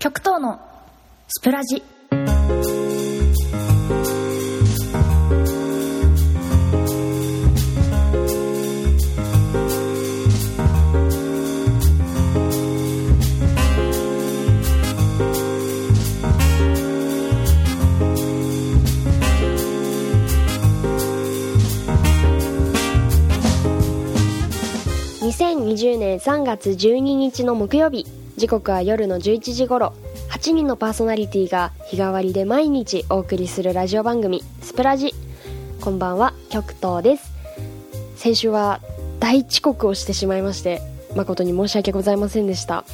極東のスプラジ。2020年3月12日の木曜日。時刻は夜の11時頃。8人のパーソナリティが日替わりで毎日お送りするラジオ番組「スプラジ」こんばんは極東です。先週は大遅刻をしてしまいまして誠に申し訳ございませんでした。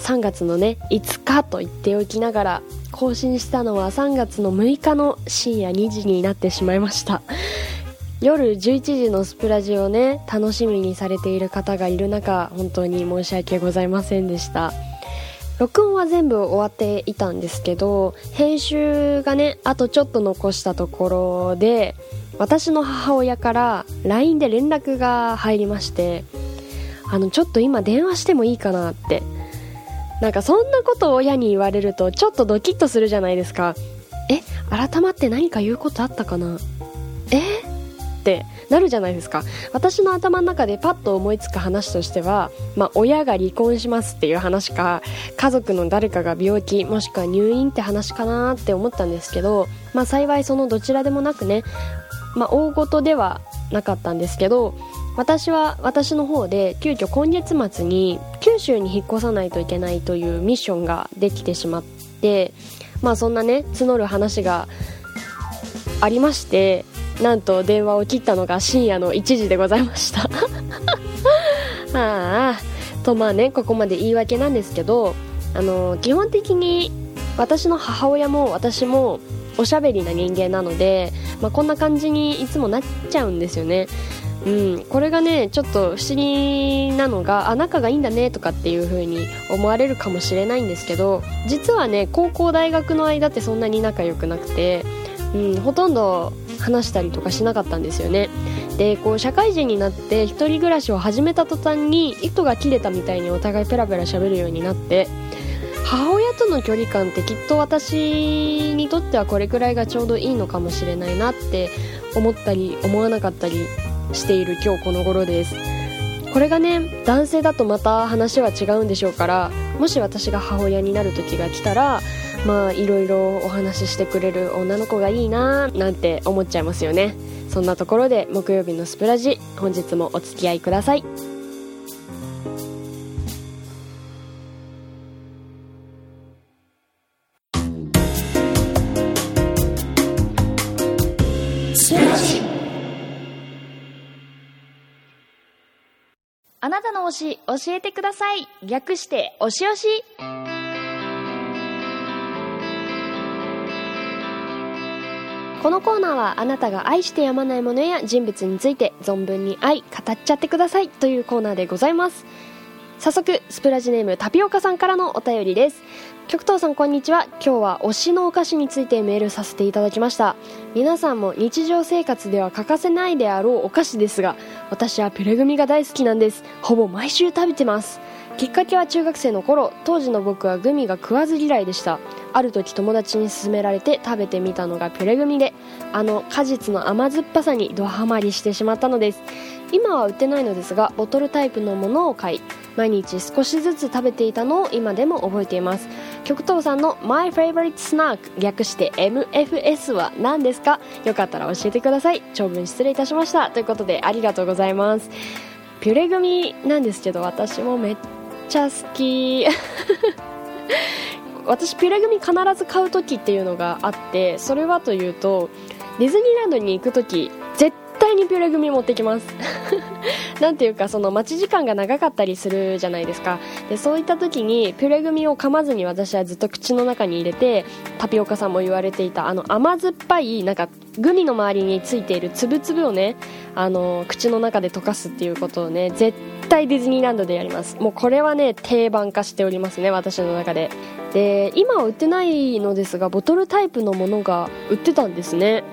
3月のね5日と言っておきながら更新したのは3月の6日の深夜2時になってしまいました。夜11時のスプラジをね楽しみにされている方がいる中本当に申し訳ございませんでした。録音は全部終わっていたんですけど編集がねあとちょっと残したところで私の母親から LINE で連絡が入りましてあのちょっと今電話してもいいかなって。なんかそんなことを親に言われるとちょっとドキッとするじゃないですか。え改まって何か言うことあったかな？え？ってなるじゃないですか。私の頭の中でパッと思いつく話としては、まあ、親が離婚しますっていう話か家族の誰かが病気もしくは入院って話かなって思ったんですけど、まあ、幸いそのどちらでもなくね、まあ、大事ではなかったんですけど私は私の方で急遽今月末に九州に引っ越さないといけないというミッションができてしまってまあそんなね募る話がありましてなんと電話を切ったのが深夜の1時でございました。ああとまあねここまで言い訳なんですけどあの基本的に私の母親も私もおしゃべりな人間なので、まあ、こんな感じにいつもなっちゃうんですよね。うん、これがねちょっと不思議なのがあ仲がいいんだねとかっていう風に思われるかもしれないんですけど実はね高校大学の間ってそんなに仲良くなくて、うん、ほとんど話したりとかしなかったんですよね。でこう社会人になって一人暮らしを始めた途端に糸が切れたみたいにお互いペラペラ喋るようになって母親との距離感ってきっと私にとってはこれくらいがちょうどいいのかもしれないなって思ったり思わなかったりしている今日この頃です。これがね男性だとまた話は違うんでしょうからもし私が母親になる時が来たらまあいろいろお話ししてくれる女の子がいいななんて思っちゃいますよね。そんなところで木曜日のスプラジ本日もお付き合いください。あなたの推し教えてください。略して推し推し。このコーナーはあなたが愛してやまないものや人物について存分に愛語っちゃってくださいというコーナーでございます。早速スプラジネームタピオカさんからのお便りです。極東さんこんにちは。今日は推しのお菓子についてメールさせていただきました。皆さんも日常生活では欠かせないであろうお菓子ですが私はピュレグミが大好きなんです。ほぼ毎週食べてます。きっかけは中学生の頃当時の僕はグミが食わず嫌いでした。ある時友達に勧められて食べてみたのがピュレグミであの果実の甘酸っぱさにドハマりしてしまったのです今は売ってないのですがボトルタイプのものを買い毎日少しずつ食べていたのを今でも覚えています。極東さんの My Favorite Snack 略して MFS は何ですか？よかったら教えてください。長文失礼いたしました。ということでありがとうございます。ピュレグミなんですけど私もめっちゃ好き。私ピュレグミ必ず買う時っていうのがあってそれはというとディズニーランドに行く時絶対にピュレグミ持ってきます。なんていうかその待ち時間が長かったりするじゃないですか。でそういった時にピュレグミを噛まずに私はずっと口の中に入れてタピオカさんも言われていたあの甘酸っぱいなんかグミの周りについているつぶつぶをねあの口の中で溶かすっていうことをね絶対ディズニーランドでやります。もうこれはね定番化しておりますね私の中で。で今は売ってないのですがボトルタイプのものが売ってたんですね。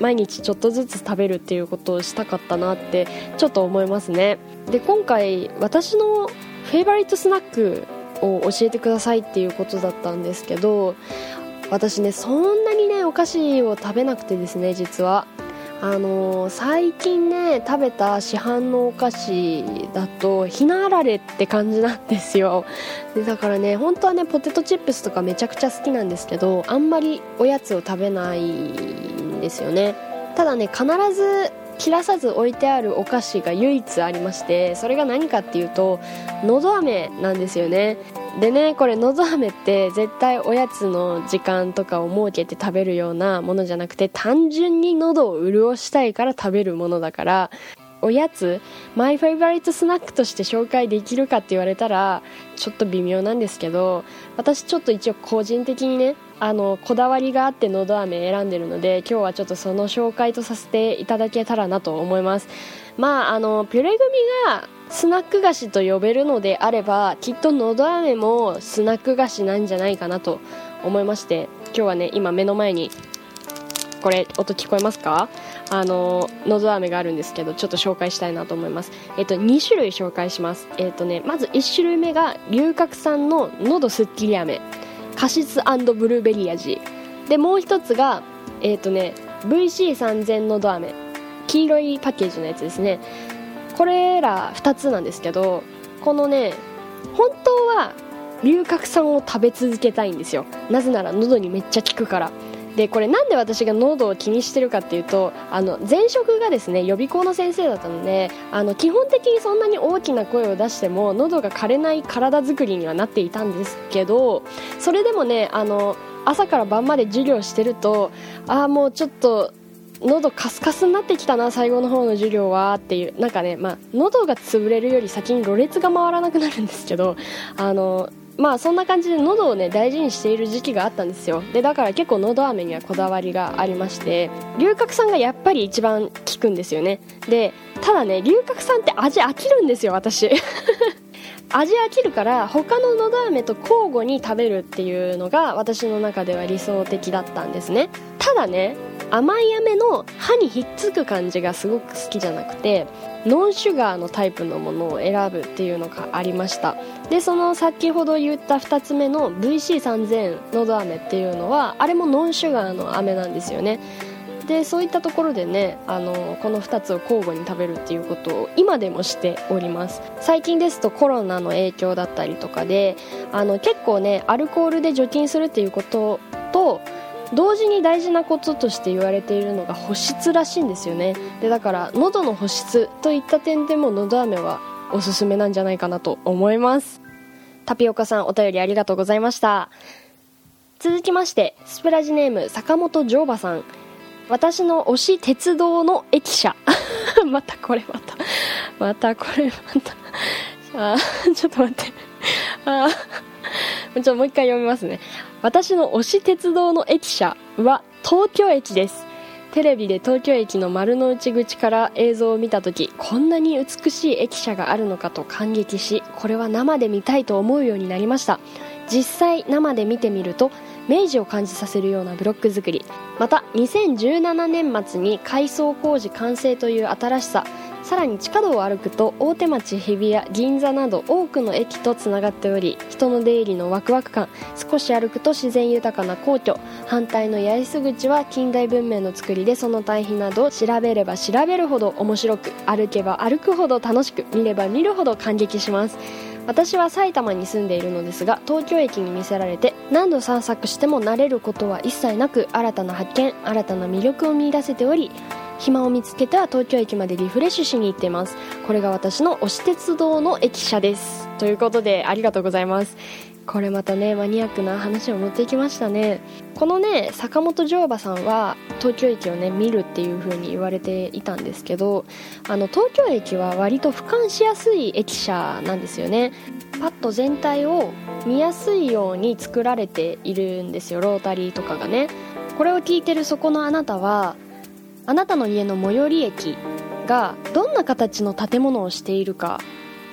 毎日ちょっとずつ食べるっていうことをしたかったなってちょっと思いますね。で今回私のフェイバリットスナックを教えてくださいっていうことだったんですけど私ねそんなにねお菓子を食べなくてですね実は。あの、最近ね食べた市販のお菓子だとひなあられって感じなんですよ。でだからね本当はねポテトチップスとかめちゃくちゃ好きなんですけどあんまりおやつを食べないんですよね。ただね必ず切らさず置いてあるお菓子が唯一ありましてそれが何かっていうとのど飴なんですよね。でねこれのど飴って絶対おやつの時間とかを設けて食べるようなものじゃなくて単純に喉を潤したいから食べるものだからおやつマイフェイバリットスナックとして紹介できるかって言われたらちょっと微妙なんですけど私ちょっと一応個人的にねあのこだわりがあってのど飴選んでるので今日はちょっとその紹介とさせていただけたらなと思います。まああのピュレグミがスナック菓子と呼べるのであればきっとのど飴もスナック菓子なんじゃないかなと思いまして今日はね今目の前にこれ音聞こえますか？あののど飴があるんですけどちょっと紹介したいなと思います。えっと2種類紹介します。えっとねまず1種類目が龍角散ののどすっきり飴。カシスブルーベリー味。でもう一つがえっとね VC3000 のど飴。黄色いパッケージのやつですね。これら2つなんですけどこのね本当は龍角散を食べ続けたいんですよ。なぜなら喉にめっちゃ効くから。でこれなんで私が喉を気にしてるかっていうとあの前職がですね予備校の先生だったのであの基本的にそんなに大きな声を出しても喉が枯れない体作りにはなっていたんですけどそれでもねあの朝から晩まで授業してるとああもうちょっと喉カスカスになってきたな最後の方の授業はっていうなんかね、まあ、喉が潰れるより先にろれつが回らなくなるんですけどあのまあそんな感じで喉をね大事にしている時期があったんですよ。でだから結構喉飴にはこだわりがありまして龍角散がやっぱり一番効くんですよね。でただね龍角散って味飽きるんですよ私。味飽きるから他ののど飴と交互に食べるっていうのが私の中では理想的だったんですね。ただね甘い飴の歯にひっつく感じがすごく好きじゃなくてノンシュガーのタイプのものを選ぶっていうのがありました。でその先ほど言った2つ目の VC3000 のど飴っていうのはあれもノンシュガーの飴なんですよね。でそういったところでねあのこの2つを交互に食べるっていうことを今でもしております。最近ですとコロナの影響だったりとかであの結構ねアルコールで除菌するっていうことと同時に大事なこととして言われているのが保湿らしいんですよね。でだから喉の保湿といった点でものど飴はおすすめなんじゃないかなと思います。タピオカさんお便りありがとうございました。続きましてスプラジネーム坂本乗馬さん。私の推し鉄道の駅舎。またこれまた。またこれまた。あちょっと待って。あちょっともう一回読みますね。私の推し鉄道の駅舎は東京駅です。テレビで東京駅の丸の内口から映像を見た時こんなに美しい駅舎があるのかと感激しこれは生で見たいと思うようになりました。実際生で見てみると明治を感じさせるようなブロック作り。また2017年末に改装工事完成という新しさ。さらに地下道を歩くと大手町日比谷銀座など多くの駅とつながっており人の出入りのワクワク感少し歩くと自然豊かな皇居反対の八重洲口は近代文明の作りでその対比など調べれば調べるほど面白く歩けば歩くほど楽しく見れば見るほど感激します。私は埼玉に住んでいるのですが東京駅に見せられて何度散策しても慣れることは一切なく新たな発見新たな魅力を見出せており暇を見つけては東京駅までリフレッシュしに行っています。これが私の推し鉄道の駅舎です。ということでありがとうございます。これまたねマニアックな話を持ってきましたね。このね坂本乗馬さんは東京駅をね見るっていう風に言われていたんですけどあの東京駅は割と俯瞰しやすい駅舎なんですよね。パッと全体を見やすいように作られているんですよ。ロータリーとかがね。これを聞いてるそこのあなたはあなたの家の最寄り駅がどんな形の建物をしているか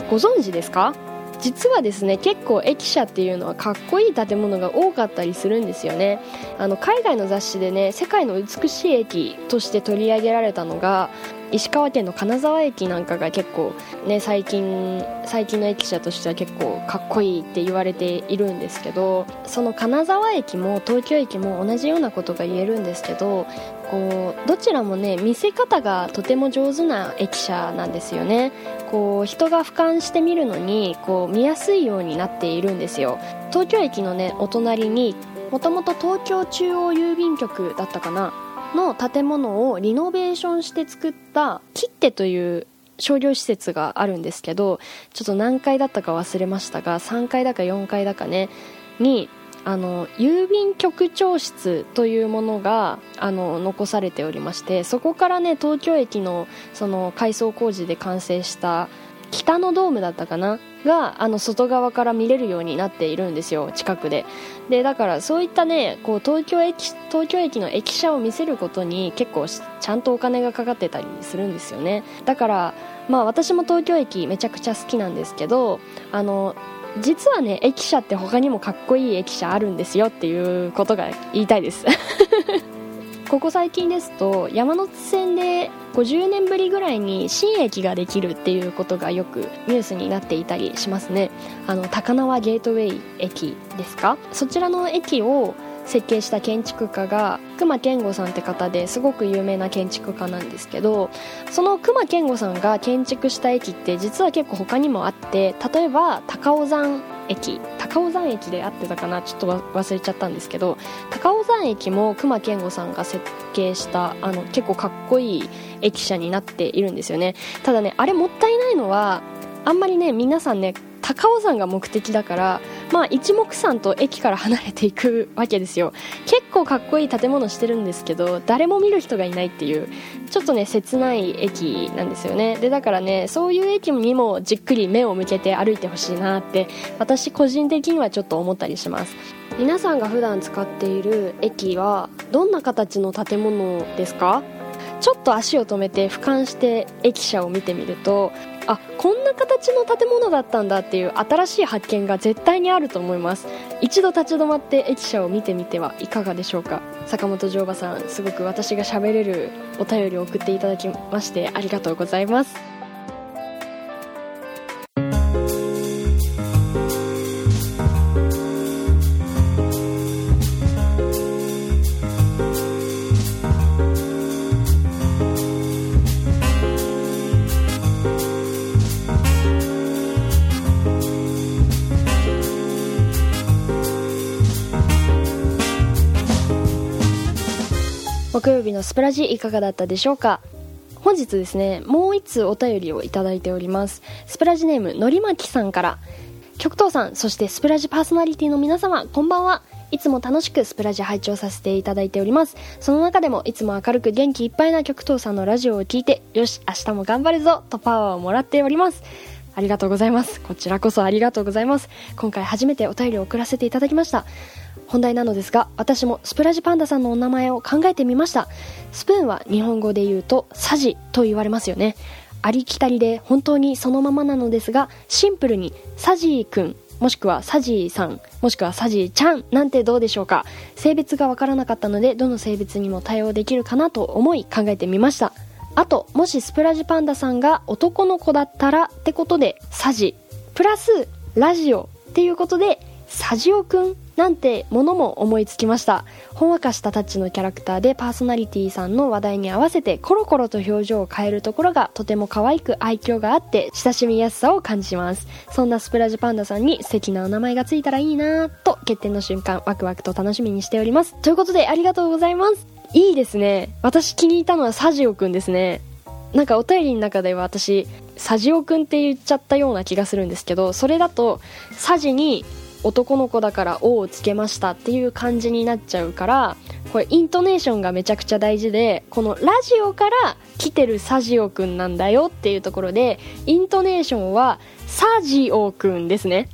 ご存知ですか？実はですね結構駅舎っていうのはかっこいい建物が多かったりするんですよね。あの海外の雑誌でね世界の美しい駅として取り上げられたのが石川県の金沢駅なんかが結構ね最近最近の駅舎としては結構かっこいいって言われているんですけどその金沢駅も東京駅も同じようなことが言えるんですけどこうどちらもね見せ方がとても上手な駅舎なんですよね。こう人が俯瞰して見るのにこう見やすいようになっているんですよ。東京駅のねお隣にもともと東京中央郵便局だったかなの建物をリノベーションして作った切手という商業施設があるんですけどちょっと何階だったか忘れましたが3階だか4階だかねにあの郵便局長室というものがあの残されておりましてそこからね東京駅のその改装工事で完成した北のドームだったかな？があの外側から見れるようになっているんですよ近くで。でだからそういったねこう東京駅東京駅の駅舎を見せることに結構ちゃんとお金がかかってたりするんですよね。だからまあ私も東京駅めちゃくちゃ好きなんですけどあの実はね駅舎って他にもかっこいい駅舎あるんですよっていうことが言いたいです。ここ最近ですと山手線で50年ぶりぐらいに新駅ができるっていうことがよくニュースになっていたりしますね。あの高輪ゲートウェイ駅ですか？そちらの駅を設計した建築家が隈研吾さんって方ですごく有名な建築家なんですけどその隈研吾さんが建築した駅って実は結構他にもあって例えば高尾山駅。高尾山駅で合ってたかな？ちょっと忘れちゃったんですけど高尾山駅も隈研吾さんが設計したあの結構かっこいい駅舎になっているんですよね。ただねあれもったいないのはあんまりね皆さんね高尾山が目的だからまあ一目散と駅から離れていくわけですよ。結構かっこいい建物してるんですけど誰も見る人がいないっていうちょっとね切ない駅なんですよね。でだからねそういう駅にもじっくり目を向けて歩いてほしいなって私個人的にはちょっと思ったりします。皆さんが普段使っている駅はどんな形の建物ですか？ちょっと足を止めて俯瞰して駅舎を見てみるとあこんな形の建物だったんだっていう新しい発見が絶対にあると思います。一度立ち止まって駅舎を見てみてはいかがでしょうか。坂本乗馬さんすごく私が喋れるお便りを送っていただきましてありがとうございます。木曜日のスプラジいかがだったでしょうか？本日ですねもう一通お便りをいただいております。スプラジネームのりまきさんから。極東さんそしてスプラジパーソナリティの皆様こんばんは。いつも楽しくスプラジ拝聴させていただいております。その中でもいつも明るく元気いっぱいな極東さんのラジオを聞いてよし明日も頑張るぞとパワーをもらっております。ありがとうございます。こちらこそありがとうございます。今回初めてお便りを送らせていただきました。本題なのですが私もスプラジパンダさんのお名前を考えてみました。スプーンは日本語で言うとサジと言われますよね。ありきたりで本当にそのままなのですがシンプルにサジーくんもしくはサジーさんもしくはサジーちゃんなんてどうでしょうか。性別がわからなかったのでどの性別にも対応できるかなと思い考えてみました。あともしスプラジパンダさんが男の子だったらってことでサジ。プラスラジオっていうことでサジオくんなんてものも思いつきました。ほんわかしたタッチのキャラクターでパーソナリティさんの話題に合わせてコロコロと表情を変えるところがとても可愛く愛嬌があって親しみやすさを感じます。そんなスプラジュパンダさんに素敵なお名前がついたらいいなと決定の瞬間ワクワクと楽しみにしております。ということでありがとうございます。いいですね。私気に入ったのはサジオくんですね。なんかお便りの中では私サジオくんって言っちゃったような気がするんですけどそれだとサジに男の子だから「お」をつけましたっていう感じになっちゃうからこれイントネーションがめちゃくちゃ大事でこのラジオから来てるサジオくんなんだよっていうところでイントネーションはサジオくんですね。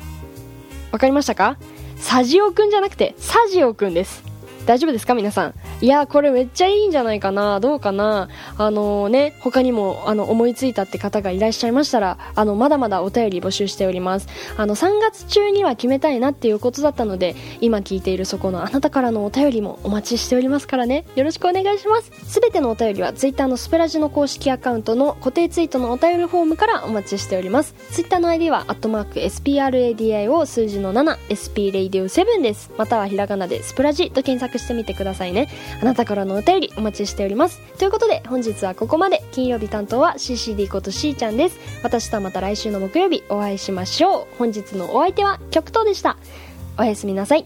わかりましたか？サジオくんじゃなくてサジオくんです。大丈夫ですか？皆さん。いやこれめっちゃいいんじゃないかな。どうかな。あのーね他にもあの思いついたって方がいらっしゃいましたらあのまだまだお便り募集しております。あの3月中には決めたいなっていうことだったので今聞いているそこのあなたからのお便りもお待ちしておりますからね。よろしくお願いします。すべてのお便りは Twitter のスペラジの公式アカウントの固定ツイートのお便りフォームからお待ちしております。Twitter の ID はアットマーク SPRADIO 数字の 7SPRadio7 です。またはひらがなでスプラジと検索してみてくださいね。あなたからのお便りお待ちしております。ということで本日はここまで。金曜日担当は CCD ことしーちゃんです。私とはまた来週の木曜日お会いしましょう。本日のお相手は極東でした。おやすみなさい。